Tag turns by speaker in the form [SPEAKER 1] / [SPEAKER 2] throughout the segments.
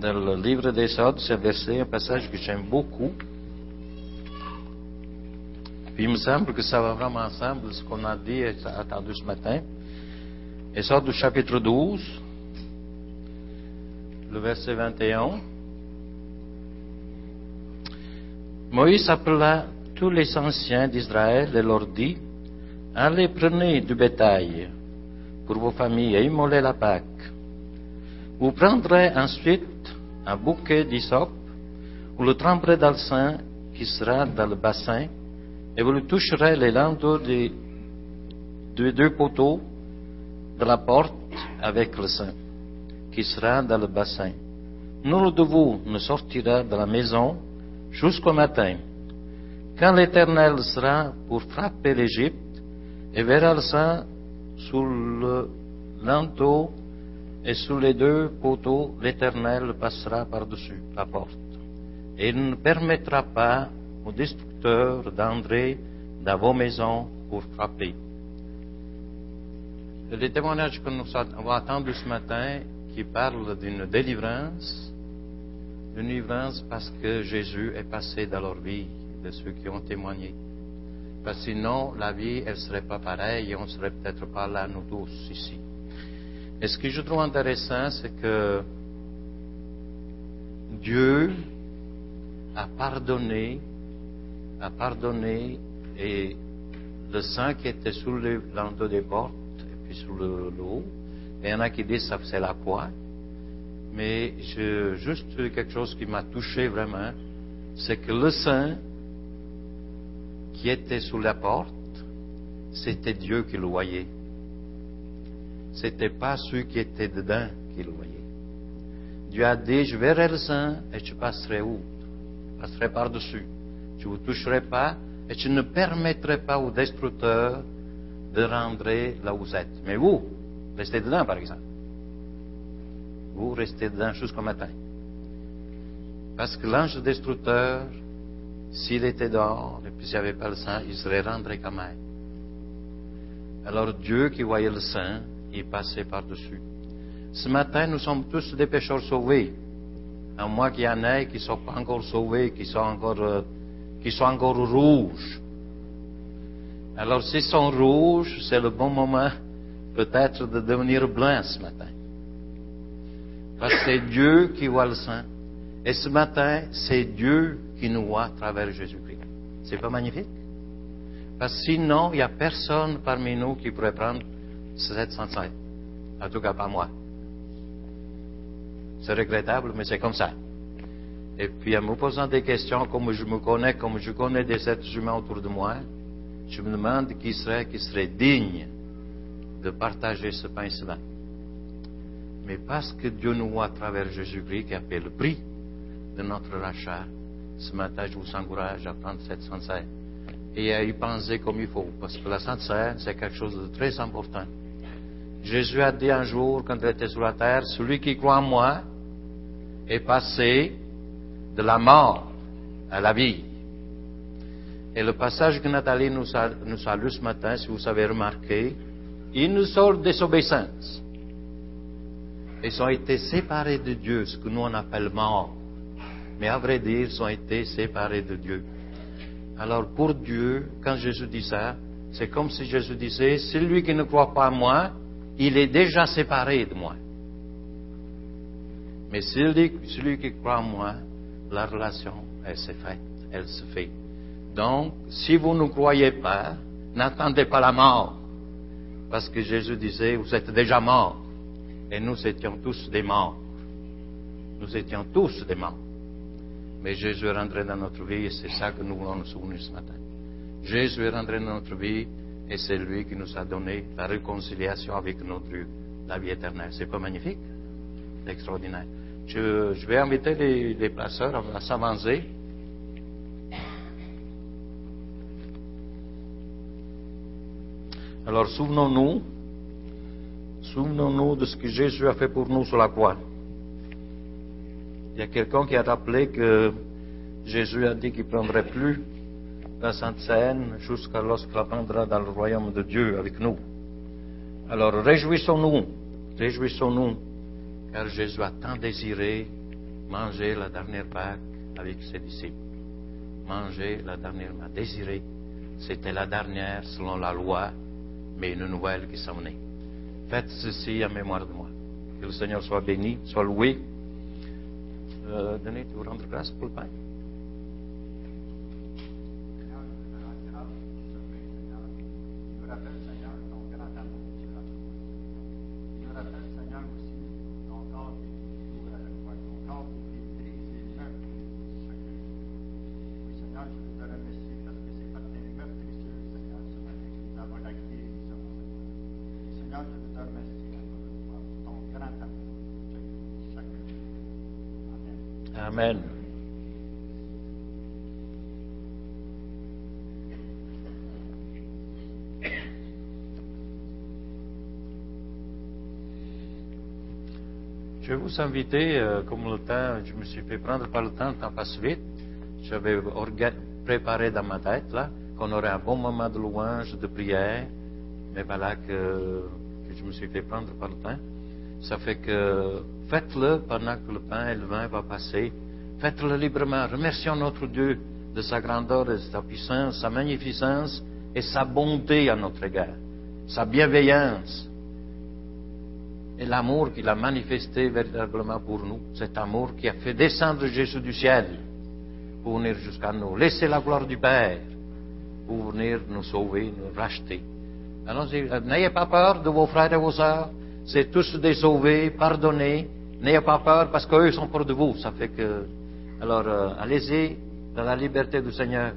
[SPEAKER 1] dans le livre d'Exode, c'est un verset, un passage que j'aime beaucoup. Puis il me semble que ça va vraiment ensemble ce qu'on a dit et attendu ce matin. Exode du chapitre 12, le verset 21. Moïse appela tous les anciens d'Israël et leur dit, Allez, prenez du bétail pour vos familles et immolez la Pâque. Vous prendrez ensuite un bouquet d'hysope, vous le tremperez dans le sein qui sera dans le bassin, et vous le toucherez les linteaux des, deux poteaux de la porte avec le sein qui sera dans le bassin. Nul de vous ne sortira de la maison jusqu'au matin. Quand l'Éternel sera pour frapper l'Égypte et verra le sang sous le linteau et sous les deux poteaux, l'Éternel passera par-dessus la porte. Et il ne permettra pas aux destructeurs d'entrer dans vos maisons pour frapper. Le témoignage que nous avons entendu ce matin qui parle d'une délivrance, une délivrance parce que Jésus est passé dans leur vie, de ceux qui ont témoigné. Parce que sinon, la vie, elle ne serait pas pareille et on ne serait peut-être pas là, nous tous, ici. Et ce que je trouve intéressant, c'est que Dieu a pardonné, a pardonné, et le sang qui était sous le des portes, et puis sous le et il y en a qui disent que c'est la croix, mais juste quelque chose qui m'a touché vraiment, c'est que le sang qui était sous la porte, c'était Dieu qui le voyait. C'était pas ceux qui étaient dedans qui le voyaient. Dieu a dit, je verrai le sang et tu passerais où? Tu passerais par-dessus. Tu ne vous toucherais pas et tu ne permettrais pas aux destructeurs de rentrer là où vous êtes. Mais vous, restez dedans, par exemple. Vous restez dedans jusqu'au matin. Parce que l'ange destructeur, s'il était dehors et puis s'il n'y avait pas le sang, il serait rentré quand même. Alors Dieu qui voyait le sang, il passait par-dessus. Ce matin, nous sommes tous des pécheurs sauvés. À moins qu'il y en ait qui ne sont pas encore sauvés, qui sont encore, euh, qui sont encore rouges. Alors, s'ils sont rouges, c'est le bon moment peut-être de devenir blanc ce matin. Parce que c'est Dieu qui voit le sang. Et ce matin, c'est Dieu qui nous voit à travers Jésus-Christ. C'est pas magnifique? Parce que sinon, il n'y a personne parmi nous qui pourrait prendre 705. En tout cas, pas moi. C'est regrettable, mais c'est comme ça. Et puis, en me posant des questions, comme je me connais, comme je connais des êtres humains autour de moi, je me demande qui serait, qui serait digne de partager ce pain-là. Mais parce que Dieu nous voit à travers Jésus-Christ qui a fait le prix de notre rachat, ce matin, je vous encourage à prendre cette sainte et à y penser comme il faut. Parce que la sainte c'est quelque chose de très important. Jésus a dit un jour, quand il était sur la terre, celui qui croit en moi est passé de la mort à la vie. Et le passage que Nathalie nous a, nous a lu ce matin, si vous avez remarqué, ils nous sortent désobéissance. Ils ont été séparés de Dieu, ce que nous on appelle mort. Mais à vrai dire, ils ont été séparés de Dieu. Alors pour Dieu, quand Jésus dit ça, c'est comme si Jésus disait, celui qui ne croit pas en moi, il est déjà séparé de moi. Mais celui, celui qui croit en moi, la relation, elle s'est faite, elle se fait. Donc, si vous ne croyez pas, n'attendez pas la mort. Parce que Jésus disait, vous êtes déjà morts. Et nous étions tous des morts. Nous étions tous des morts. Mais Jésus est rentré dans notre vie et c'est ça que nous voulons nous souvenir ce matin. Jésus est rentré dans notre vie et c'est lui qui nous a donné la réconciliation avec notre Dieu, la vie éternelle. C'est pas magnifique? C'est extraordinaire. Je, vais inviter les, les placeurs à s'avancer. Alors souvenons-nous, souvenons-nous de ce que Jésus a fait pour nous sur la croix. Il y a quelqu'un qui a rappelé que Jésus a dit qu'il ne prendrait plus la Sainte Seine jusqu'à lorsqu'il prendra dans le royaume de Dieu avec nous. Alors réjouissons-nous, réjouissons-nous, car Jésus a tant désiré manger la dernière Pâque avec ses disciples. Manger la dernière, m'a désiré. C'était la dernière selon la loi, mais une nouvelle qui s'en est. Faites ceci en mémoire de moi. Que le Seigneur soit béni, soit loué. Euh, tu veux rendre grâce pour le pain?
[SPEAKER 2] Amen.
[SPEAKER 1] Je vais vous inviter, euh, comme le temps, je me suis fait prendre par le temps, le temps passe vite. J'avais préparé dans ma tête, là, qu'on aurait un bon moment de louange, de prière. Mais voilà que, que je me suis fait prendre par le temps. Ça fait que faites-le pendant que le pain et le vin va passer. Faites-le librement. Remercions notre Dieu de sa grandeur et de sa puissance, sa magnificence et sa bonté à notre égard, sa bienveillance et l'amour qu'il a manifesté véritablement pour nous. Cet amour qui a fait descendre Jésus du ciel pour venir jusqu'à nous. Laissez la gloire du Père pour venir nous sauver, nous racheter. Allons-y, euh, n'ayez pas peur de vos frères et vos sœurs. C'est tous des sauvés, pardonnés. N'ayez pas peur parce qu'eux sont pour de vous. Ça fait que. Alors, euh, allez-y dans la liberté du Seigneur.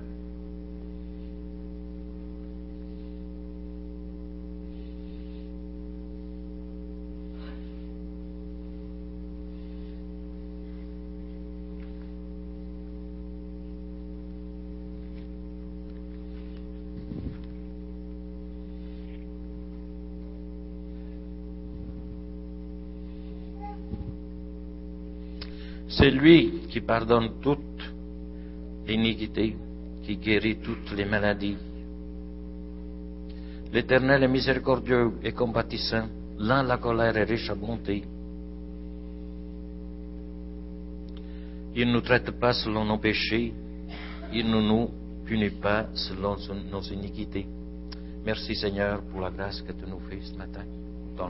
[SPEAKER 1] C'est lui qui pardonne toute iniquité, qui guérit toutes les maladies. L'Éternel est miséricordieux et compatissant, lent la colère et riche à bonté. Il ne nous traite pas selon nos péchés, il ne nous punit pas selon nos iniquités. Merci Seigneur pour la grâce que tu nous fais ce matin. Nous t'en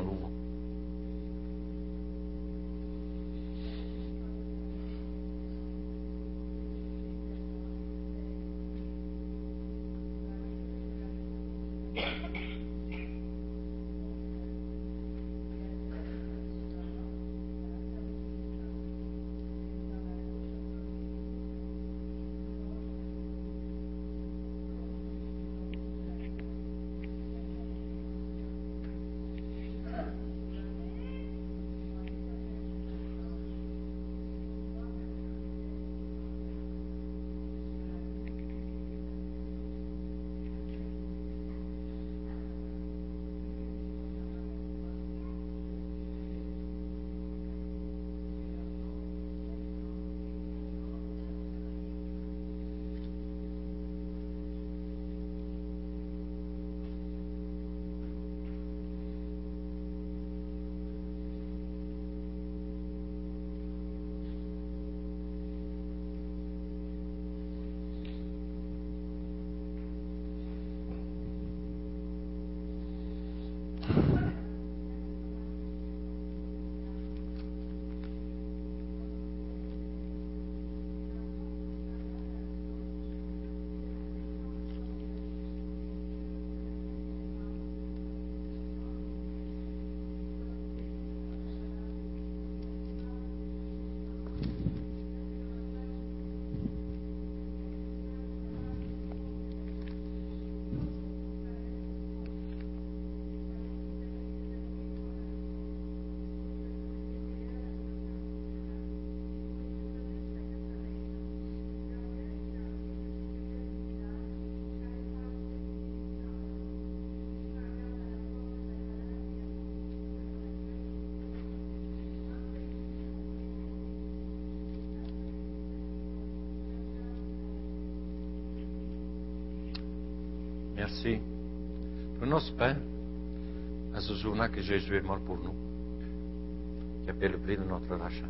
[SPEAKER 1] Merci. Prenons ce pain à ce jour-là que Jésus est mort pour nous, qui a payé le de notre rachat.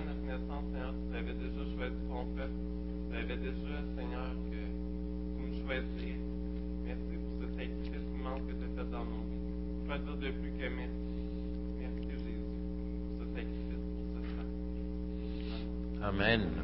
[SPEAKER 3] Notre naissance, Seigneur, tu avais déjà choisi ton peuple. Tu avais déjà, Seigneur, que tu nous choisir. Merci pour ce sacrifice que tu as fait dans nos vies. Je peux dire de plus que merci. Merci Jésus pour ce sacrifice, pour ce sang. Amen.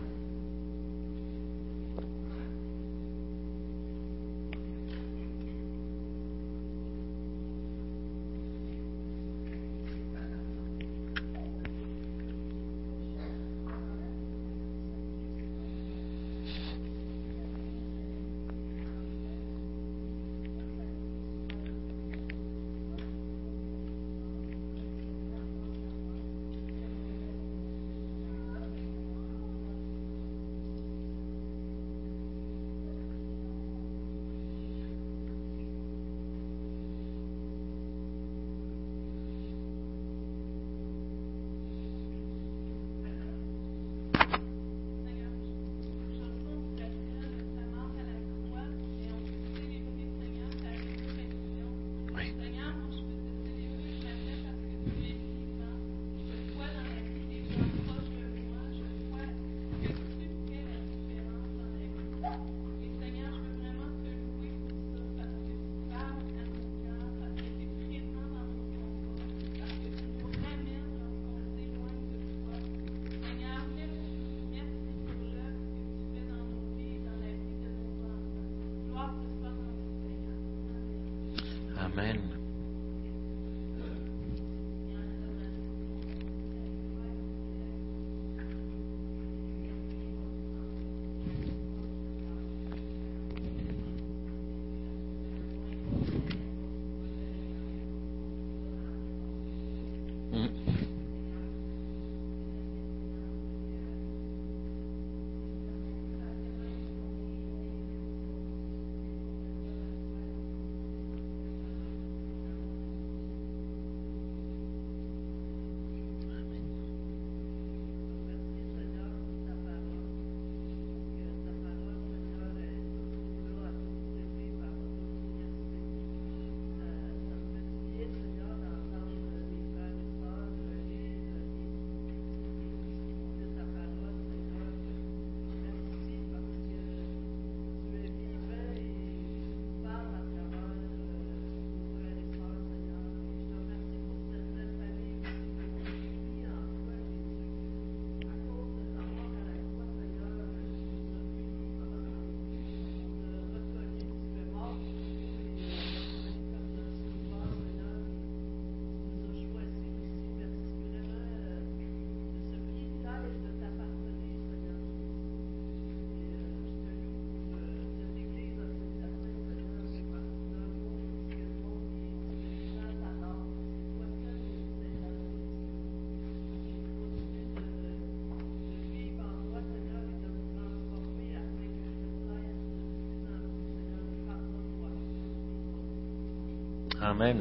[SPEAKER 1] Amen.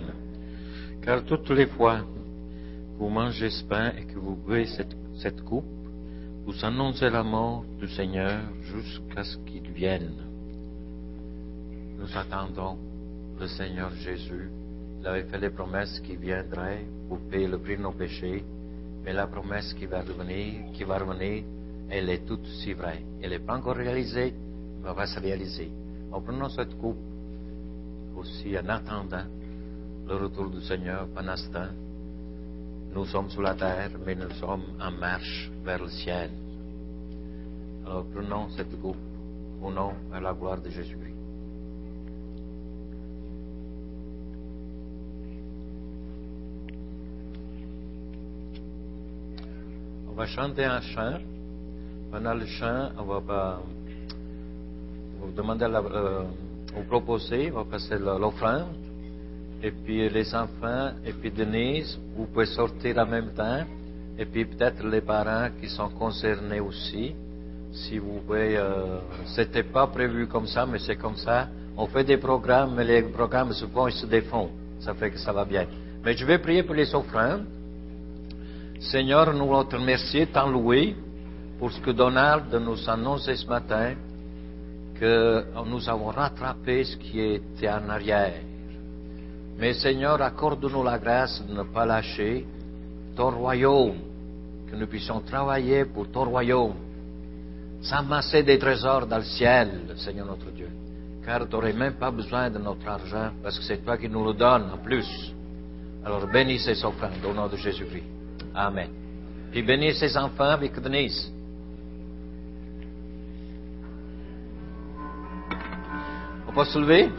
[SPEAKER 1] Car toutes les fois que vous mangez ce pain et que vous buvez cette, coupe, vous annoncez la mort du Seigneur jusqu'à ce qu'il vienne. Nous attendons le Seigneur Jésus. Il avait fait les promesses qu'il viendrait pour payer le prix de nos péchés, mais la promesse qui va revenir, qui va revenir, elle est toute aussi vraie. Elle n'est pas encore réalisée, mais elle va se réaliser. En prenant cette coupe, aussi en attendant le retour du Seigneur pendant ce temps, nous sommes sur la terre, mais nous sommes en marche vers le ciel. Alors prenons cette coupe au nom et à la gloire de Jésus-Christ. On va chanter un chant. Pendant le chant, on va vous demander, la, euh, vous proposer, on va passer l'offrande. Et puis les enfants, et puis Denise, vous pouvez sortir en même temps. Et puis peut-être les parents qui sont concernés aussi. Si vous pouvez, euh, c'était pas prévu comme ça, mais c'est comme ça. On fait des programmes, mais les programmes se font et se défont. Ça fait que ça va bien. Mais je vais prier pour les offrandes. Seigneur, nous te remercier, t'en pour ce que Donald nous annonçait ce matin, que nous avons rattrapé ce qui était en arrière. Mais Seigneur, accorde-nous la grâce de ne pas lâcher ton royaume, que nous puissions travailler pour ton royaume, s'amasser des trésors dans le ciel, Seigneur notre Dieu, car tu n'aurais même pas besoin de notre argent, parce que c'est toi qui nous le donnes en plus. Alors bénis ces offrandes au nom de Jésus-Christ. Amen. Puis bénis ces enfants avec Denise. On peut se lever?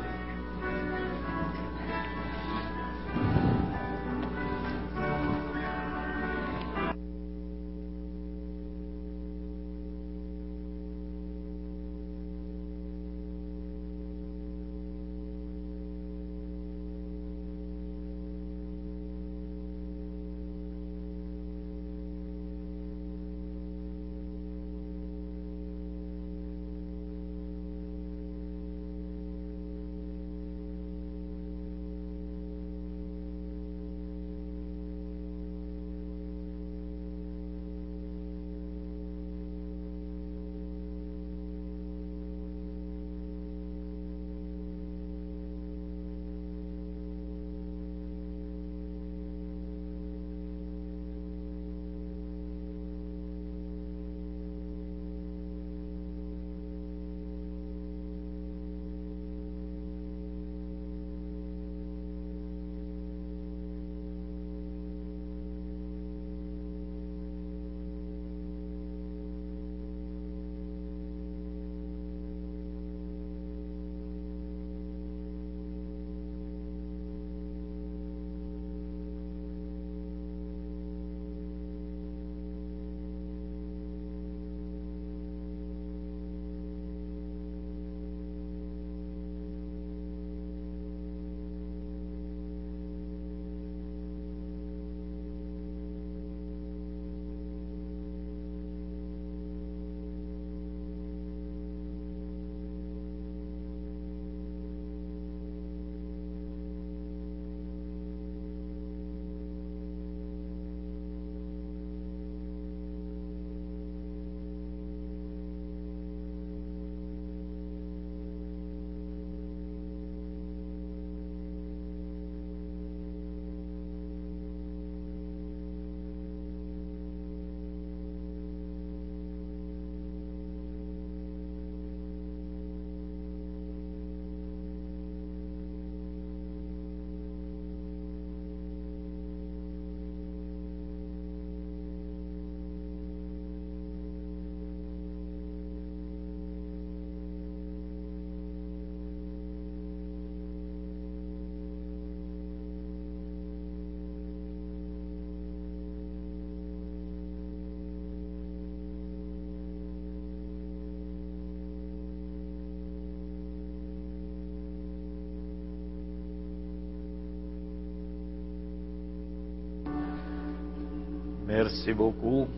[SPEAKER 1] Merci beaucoup.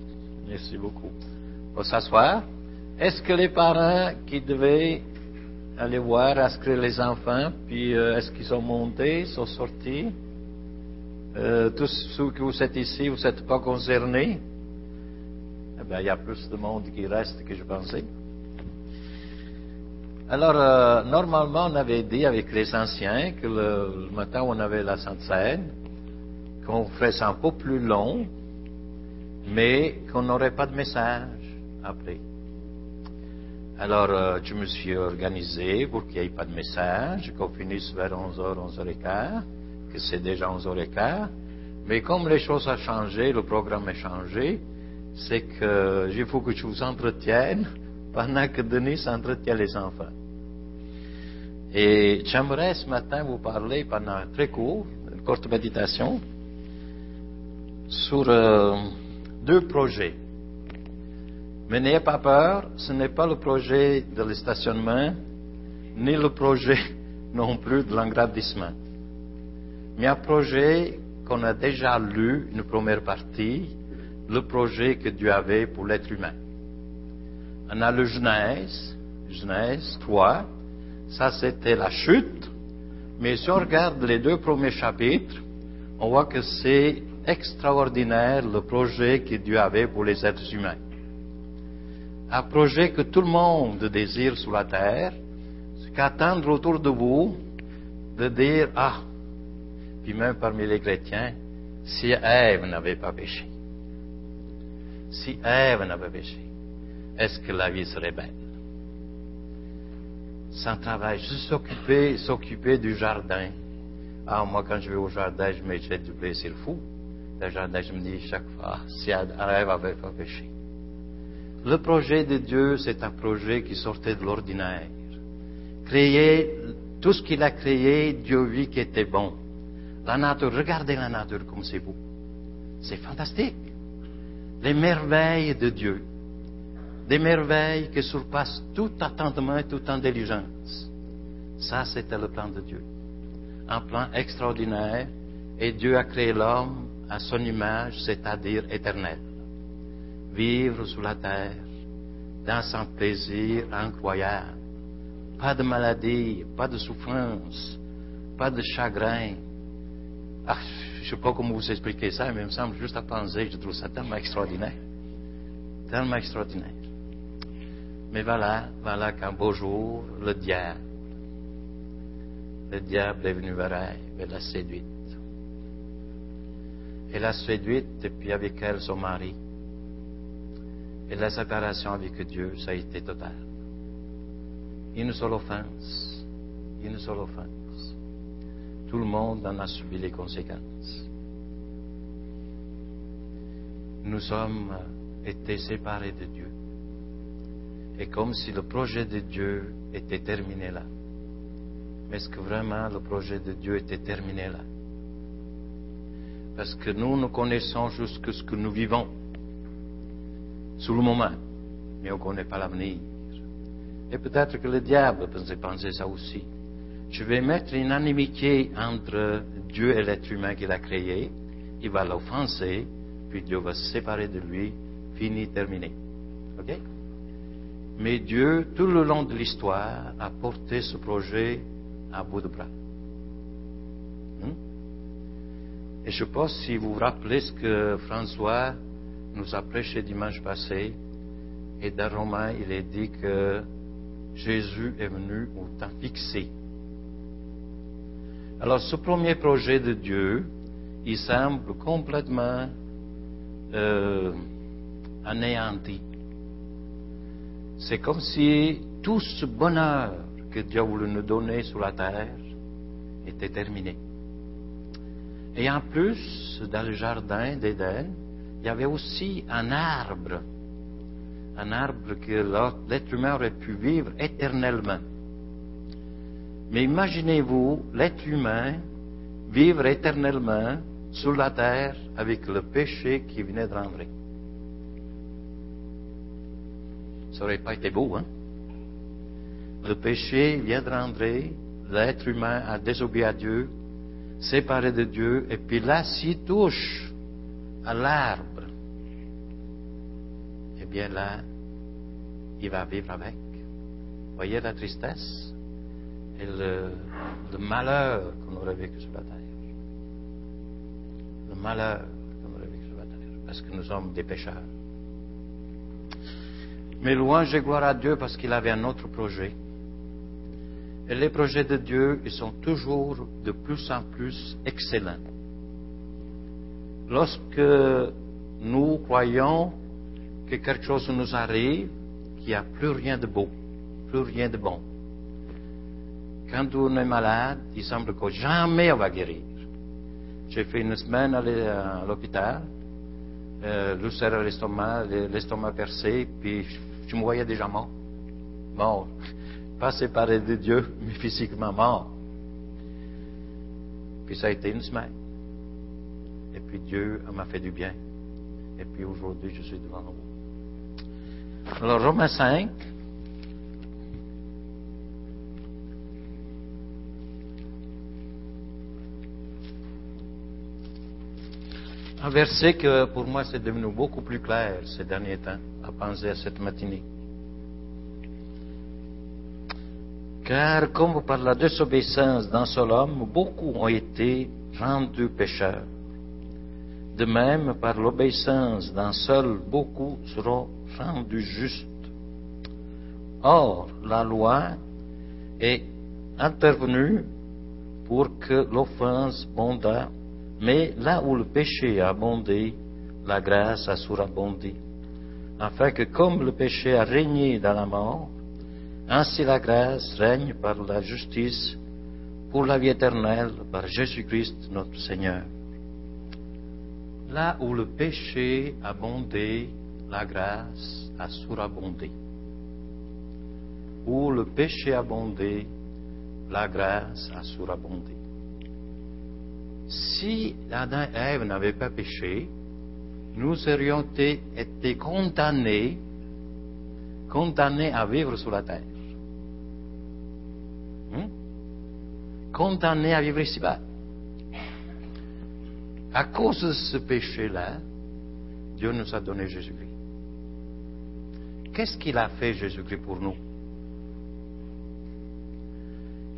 [SPEAKER 1] Merci beaucoup. Pour s'asseoir. Est-ce que les parents qui devaient aller voir, inscrire les enfants, puis euh, est-ce qu'ils sont montés, sont sortis? Euh, tous ceux que vous êtes ici, vous n'êtes pas concernés? Eh bien, il y a plus de monde qui reste que je pensais. Alors, euh, normalement, on avait dit avec les anciens que le, le matin, on avait la Sainte Seine, qu'on ferait ça un peu plus long, mais qu'on n'aurait pas de message après. Alors, euh, je me suis organisé pour qu'il n'y ait pas de message, qu'on finisse vers 11h, 11h15, que c'est déjà 11h15. Mais comme les choses ont changé, le programme a changé, c'est que il faut que je vous entretienne pendant que Denis entretient les enfants. Et j'aimerais ce matin vous parler pendant très court, une courte méditation, sur euh, deux projets. Mais n'ayez pas peur, ce n'est pas le projet de le stationnement, ni le projet non plus de l'engrandissement. Mais un projet qu'on a déjà lu, une première partie, le projet que Dieu avait pour l'être humain. On a le Genèse, Genèse 3, ça c'était la chute, mais si on regarde les deux premiers chapitres, on voit que c'est extraordinaire le projet que Dieu avait pour les êtres humains. Un projet que tout le monde désire sur la terre, c'est qu'attendre autour de vous, de dire, ah, puis même parmi les chrétiens, si Ève n'avait pas péché, si Ève n'avait péché, est-ce que la vie serait belle? Sans travail, juste s'occuper, s'occuper du jardin. Ah, moi, quand je vais au jardin, je me jette du blé, c'est le fou. Le jardin, je me dis chaque fois, si Ève n'avait pas péché. Le projet de Dieu, c'est un projet qui sortait de l'ordinaire. Créer, tout ce qu'il a créé, Dieu vit qui était bon. La nature, regardez la nature comme c'est beau. C'est fantastique. Les merveilles de Dieu. Des merveilles qui surpassent tout attendement et toute intelligence. Ça, c'était le plan de Dieu. Un plan extraordinaire. Et Dieu a créé l'homme à son image, c'est-à-dire éternel. Vivre sous la terre, dans un plaisir incroyable. Pas de maladie, pas de souffrance, pas de chagrin. Ah, je ne sais pas comment vous expliquer ça, mais il me semble juste à penser, je trouve ça tellement extraordinaire. Tellement extraordinaire. Mais voilà, voilà qu'un beau jour, le diable, le diable est venu vers elle, elle l'a séduite. Elle l'a séduite, et puis avec elle, son mari. Et la séparation avec Dieu, ça a été total. Une seule offense. Une seule offense. Tout le monde en a subi les conséquences. Nous sommes été séparés de Dieu. Et comme si le projet de Dieu était terminé là. Mais est-ce que vraiment le projet de Dieu était terminé là? Parce que nous, nous connaissons jusque ce que nous vivons sous le moment, mais on ne connaît pas l'avenir. Et peut-être que le diable pensait penser ça aussi. Je vais mettre une animité entre Dieu et l'être humain qu'il a créé. Il va l'offenser, puis Dieu va se séparer de lui. Fini, terminé. OK? Mais Dieu, tout le long de l'histoire, a porté ce projet à bout de bras. Et je pense, si vous vous rappelez ce que François nous a prêché dimanche passé, et dans Romain, il est dit que Jésus est venu au temps fixé. Alors ce premier projet de Dieu, il semble complètement euh, anéanti. C'est comme si tout ce bonheur que Dieu voulait nous donner sur la terre était terminé. Et en plus, dans le jardin d'Éden, il y avait aussi un arbre, un arbre que l'être humain aurait pu vivre éternellement. Mais imaginez-vous l'être humain vivre éternellement sur la terre avec le péché qui venait de rentrer. Ça n'aurait pas été beau, hein? Le péché vient de rentrer, l'être humain a désobéi à Dieu, séparé de Dieu, et puis là, s'il touche à l'arbre, eh bien là, il va vivre avec. Voyez la tristesse et le, malheur qu'on aurait vécu sur la terre. Le malheur qu'on aurait vécu la terre, parce que nous sommes des pécheurs. Mais louange et gloire à Dieu parce qu'il avait un autre projet. Et les projets de Dieu, ils sont toujours de plus en plus excellents. Lorsque nous croyons que quelque chose nous arrive, qu'il n'y a plus rien de beau, plus rien de bon. Quand on est malade, il semble que jamais on va guérir. J'ai fait une semaine à l'hôpital, euh, l'ulcère à l'estomac, l'estomac percé, puis je me voyais déjà mort. Mort. Pas séparé de Dieu, mais physiquement mort. Puis ça a été une semaine. Et puis Dieu m'a fait du bien. Et puis aujourd'hui, je suis devant vous. Alors, Romains 5. Un verset que pour moi c'est devenu beaucoup plus clair ces derniers temps à penser à cette matinée. Car comme par la désobéissance d'un seul homme, beaucoup ont été rendus pécheurs. De même, par l'obéissance d'un seul, beaucoup seront rendus justes. Or, la loi est intervenue pour que l'offense bonda, mais là où le péché a abondé, la grâce a surabondé. Afin que comme le péché a régné dans la mort, ainsi la grâce règne par la justice pour la vie éternelle par Jésus-Christ notre Seigneur. Là où le péché a abondé, la grâce a surabondé. Où le péché a abondé, la grâce a surabondé. Si Adam et Ève n'avaient pas péché, nous aurions été condamnés, condamnés à vivre sur la terre. Condamnés à vivre ici-bas. À cause de ce péché-là, Dieu nous a donné Jésus-Christ. Qu'est-ce qu'il a fait Jésus-Christ pour nous?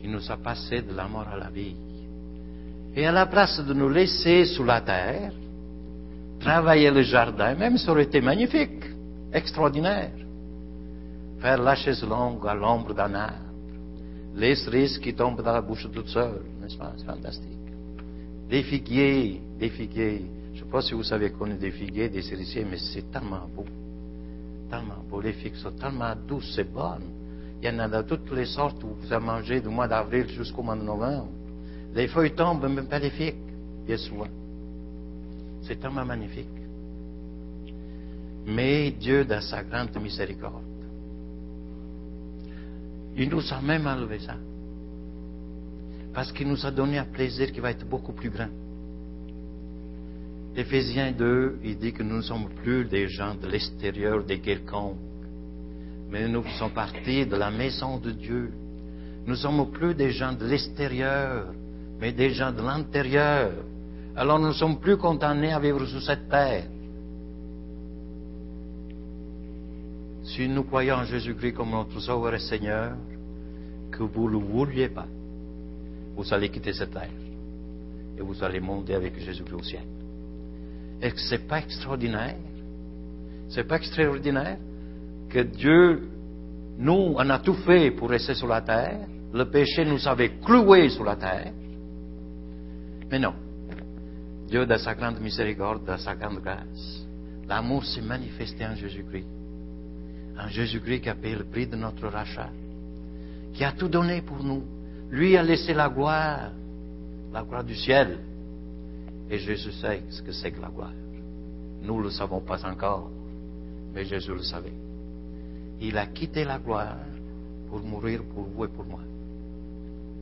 [SPEAKER 1] Il nous a passé de la mort à la vie. Et à la place de nous laisser sous la terre, travailler le jardin, même ça aurait été magnifique, extraordinaire. Faire la chaise longue à l'ombre d'un arbre, les cerises qui tombent dans la bouche toute seule, n'est-ce pas? C'est fantastique. Des figuiers, des figuiers. Je ne sais pas si vous savez qu'on des figuiers, des cerisiers, mais c'est tellement beau. Tellement beau. Les figues sont tellement douces et bonnes. Il y en a de toutes les sortes où vous avez mangé du mois d'avril jusqu'au mois de novembre. Les feuilles tombent, même pas les figues, bien souvent. C'est tellement magnifique. Mais Dieu, dans sa grande miséricorde, il nous a même enlevé ça. Parce qu'il nous a donné un plaisir qui va être beaucoup plus grand. Éphésiens 2, il dit que nous ne sommes plus des gens de l'extérieur, des quelconques, mais nous sommes partis de la maison de Dieu. Nous ne sommes plus des gens de l'extérieur, mais des gens de l'intérieur. Alors nous ne sommes plus condamnés à vivre sur cette terre. Si nous croyons en Jésus-Christ comme notre Sauveur et Seigneur, que vous ne le vouliez pas, vous allez quitter cette terre et vous allez monter avec Jésus-Christ au ciel. Est-ce que ce n'est pas extraordinaire? C'est pas extraordinaire que Dieu nous en a tout fait pour rester sur la terre. Le péché nous avait cloués sur la terre. Mais non. Dieu, dans sa grande miséricorde, dans sa grande grâce, l'amour s'est manifesté en Jésus-Christ. Jésus-Christ qui a payé le prix de notre rachat, qui a tout donné pour nous. Lui a laissé la gloire, la gloire du ciel. Et Jésus sait ce que c'est que la gloire. Nous ne le savons pas encore, mais Jésus le savait. Il a quitté la gloire pour mourir pour vous et pour moi.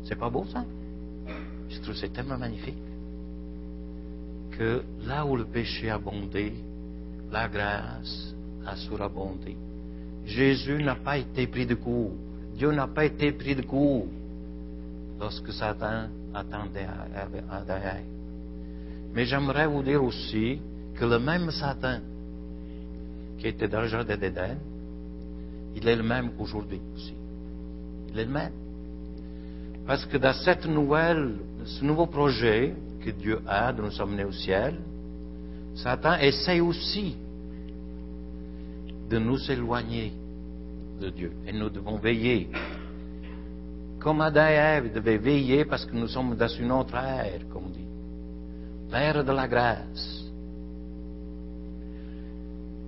[SPEAKER 1] C'est pas beau ça? Je trouve c'est tellement magnifique que là où le péché a abondé, la grâce a surabondé. Jésus n'a pas été pris de court. Dieu n'a pas été pris de court lorsque Satan attendait à derrière. Mais j'aimerais vous dire aussi que le même Satan qui était dans le jardin d'Éden, il est le même aujourd'hui aussi. Il est le même. Parce que dans ce nouveau projet que Dieu a de nous emmener au ciel, Satan essaie aussi de nous éloigner de Dieu. Et nous devons veiller. Comme Adam et Ève devaient veiller parce que nous sommes dans une autre ère, comme on dit. L'ère de la grâce.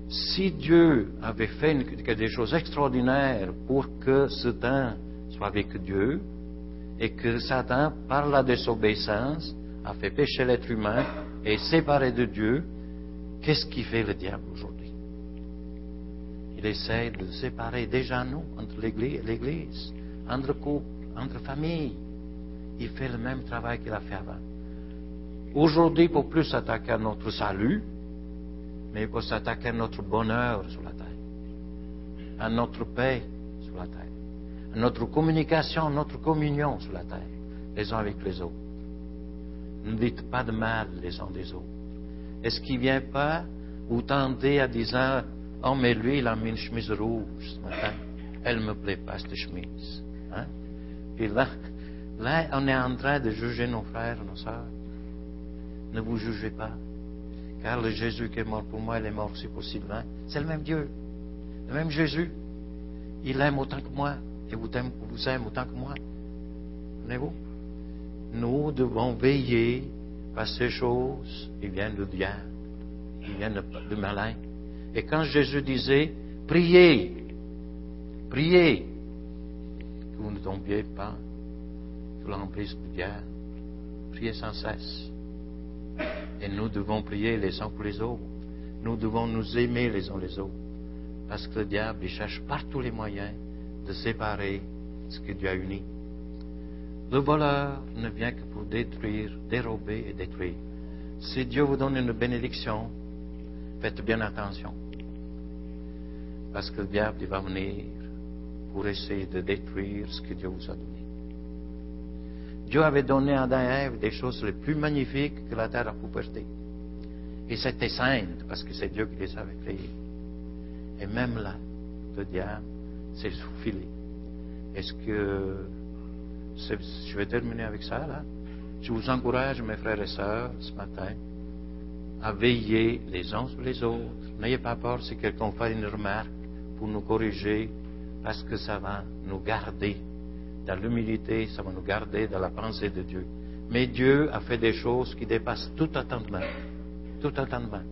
[SPEAKER 1] Si Dieu avait fait des choses extraordinaires pour que temps soit avec Dieu, et que Satan, par la désobéissance, a fait pécher l'être humain et séparé de Dieu, qu'est-ce qui fait le diable aujourd'hui? Il essaie de séparer déjà nous, entre l'Église, entre couples, entre familles. Il fait le même travail qu'il a fait avant. Aujourd'hui, pour plus s'attaquer à notre salut, mais pour s'attaquer à notre bonheur sur la terre, à notre paix sur la terre, à notre communication, notre communion sur la terre, les uns avec les autres. Ne dites pas de mal les uns des autres. Est-ce qu'il ne vient pas vous tendez à disant Oh, mais lui, il a mis une chemise rouge ce matin. Elle ne me plaît pas, cette chemise. Hein? Puis là, là, on est en train de juger nos frères, nos sœurs. Ne vous jugez pas. Car le Jésus qui est mort pour moi, il est mort aussi pour Sylvain. C'est le même Dieu. Le même Jésus. Il aime autant que moi. Et vous aime, autant que moi. Voyez-vous? nous devons veiller à ces choses. Ils viennent du diable, ils viennent du malin. Et quand Jésus disait, priez, priez, que vous ne tombiez pas sous l'emprise du diable, priez sans cesse. Et nous devons prier les uns pour les autres. Nous devons nous aimer les uns les autres. Parce que le diable, cherche par tous les moyens de séparer ce que Dieu a uni. Le voleur ne vient que pour détruire, dérober et détruire. Si Dieu vous donne une bénédiction, faites bien attention. Parce que le diable va venir pour essayer de détruire ce que Dieu vous a donné. Dieu avait donné à Adam et Ève des choses les plus magnifiques que la terre a pu porter. Et c'était sainte parce que c'est Dieu qui les avait créées. Et même là, le diable s'est faufilé. Est-ce que je vais terminer avec ça là? Je vous encourage, mes frères et sœurs, ce matin, à veiller les uns sur les autres. N'ayez pas peur si quelqu'un fait une remarque pour nous corriger, parce que ça va nous garder dans l'humilité, ça va nous garder dans la pensée de Dieu. Mais Dieu a fait des choses qui dépassent tout entendement. Tout entendement.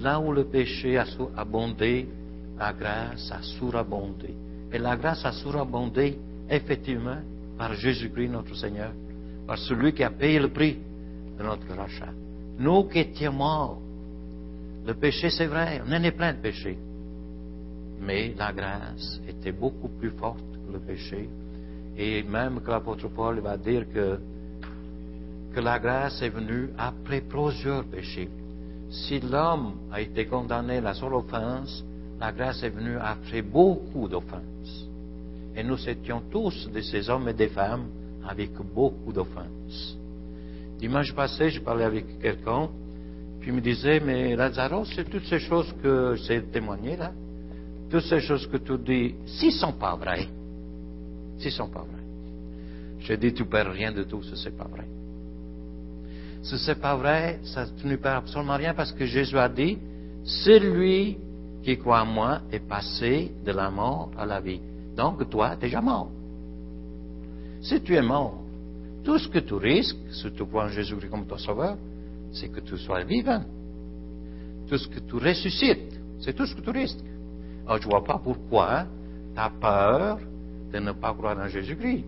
[SPEAKER 1] Là où le péché a abondé, la grâce a surabondé. Et la grâce a surabondé, effectivement, par Jésus-Christ notre Seigneur, par celui qui a payé le prix de notre rachat. Nous qui étions morts, le péché c'est vrai, on en est plein de péchés. Mais la grâce était beaucoup plus forte que le péché. Et même que l'apôtre Paul va dire que, que la grâce est venue après plusieurs péchés. Si l'homme a été condamné à la seule offense, la grâce est venue après beaucoup d'offenses. Et nous étions tous de ces hommes et des femmes avec beaucoup d'offenses. Dimanche passé, je parlais avec quelqu'un, puis il me disait, mais Lazaro, c'est toutes ces choses que j'ai témoignées là, toutes ces choses que tu dis, si sont pas vraies, si sont pas vraies. J'ai dit, tu perds rien de tout, ce c'est pas vrai. Si c'est pas vrai, ça, tu ne perds absolument rien parce que Jésus a dit, celui qui croit en moi est passé de la mort à la vie. Donc toi, tu es déjà mort. Si tu es mort, tout ce que tu risques, si tu crois Jésus-Christ comme ton sauveur, c'est que tu sois vivant. Tout ce que tu ressuscites, c'est tout ce que tu risques. Alors, je ne vois pas pourquoi tu as peur de ne pas croire en Jésus-Christ.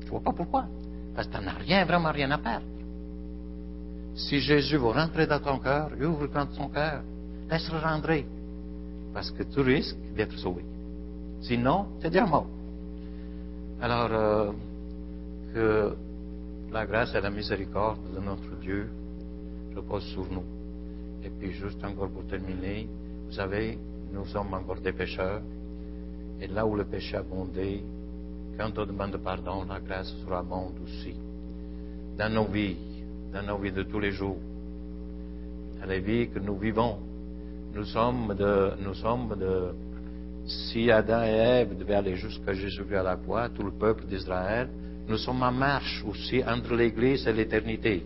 [SPEAKER 1] Je ne vois pas pourquoi. Parce que tu n'as rien, vraiment rien à perdre. Si Jésus veut rentrer dans ton cœur, ouvre grand ton cœur, laisse-le rentrer. Parce que tu risques d'être sauvé. Sinon, c'est déjà mort. Alors, euh, que la grâce et la miséricorde de notre Dieu reposent sur nous. Et puis, juste encore pour terminer, vous savez, nous sommes encore des pécheurs. Et là où le péché a abondé, quand on demande pardon, la grâce sera abonde aussi. Dans nos vies, dans nos vies de tous les jours, dans les vies que nous vivons, nous sommes de, nous sommes de, si Adam et Ève devaient aller jusqu'à Jésus-Christ à la croix, tout le peuple d'Israël, nous sommes en marche aussi entre l'Église et l'éternité.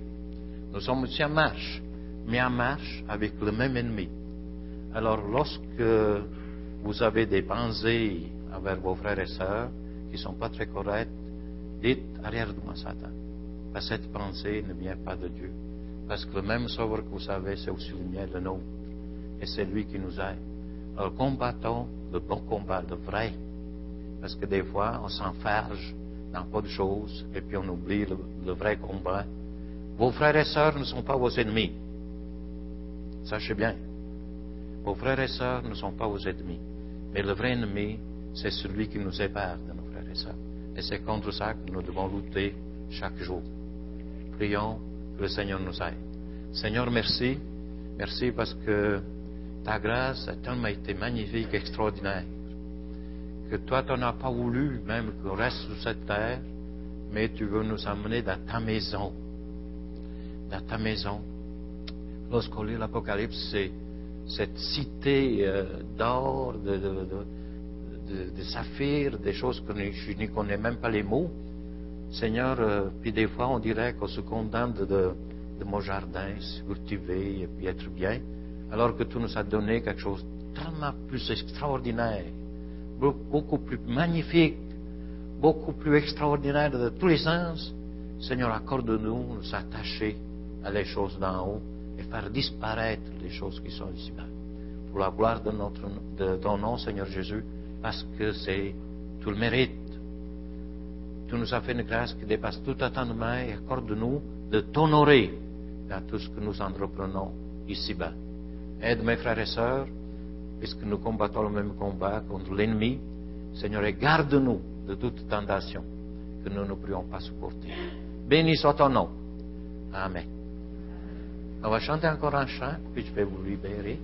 [SPEAKER 1] Nous sommes aussi en marche, mais en marche avec le même ennemi. Alors, lorsque vous avez des pensées envers vos frères et sœurs qui ne sont pas très correctes, dites arrière de moi, Satan. Parce que cette pensée ne vient pas de Dieu. Parce que le même sauveur que vous savez, c'est aussi le mien, le nôtre. Et c'est lui qui nous aide. Alors, combattons le bon combat, le vrai. Parce que des fois, on s'enfarge dans pas de choses et puis on oublie le, le vrai combat. Vos frères et sœurs ne sont pas vos ennemis. Sachez bien. Vos frères et sœurs ne sont pas vos ennemis. Mais le vrai ennemi, c'est celui qui nous sépare de nos frères et sœurs. Et c'est contre ça que nous devons lutter chaque jour. Prions que le Seigneur nous aide. Seigneur, merci. Merci parce que ta grâce a tellement été magnifique, extraordinaire, que toi, tu n'as pas voulu même qu'on reste sur cette terre, mais tu veux nous emmener dans ta maison. Dans ta maison. Lorsqu'on lit l'Apocalypse, c'est cette cité euh, d'or, de, de, saphir, des choses que je n'y connais même pas les mots. Seigneur, euh, puis des fois on dirait qu'on se condamne de, de, mon jardin, se cultiver et puis être bien, alors que tu nous as donné quelque chose de tellement plus extraordinaire, beaucoup plus magnifique, beaucoup plus extraordinaire de tous les sens Seigneur, accorde-nous nous attacher à les choses d'en haut et faire disparaître les choses qui sont ici-bas. Pour la gloire de, notre, ton nom, Seigneur Jésus, parce que c'est tout le mérite. Tu nous as fait une grâce qui dépasse tout attendement et accorde-nous de t'honorer dans tout ce que nous entreprenons ici-bas. Aide mes frères et sœurs, puisque nous combattons le même combat contre l'ennemi. Seigneur, garde-nous de toute tentation que nous ne pourrions pas supporter. Béni soit ton nom. Amen. On va chanter encore un chant, puis je vais vous libérer.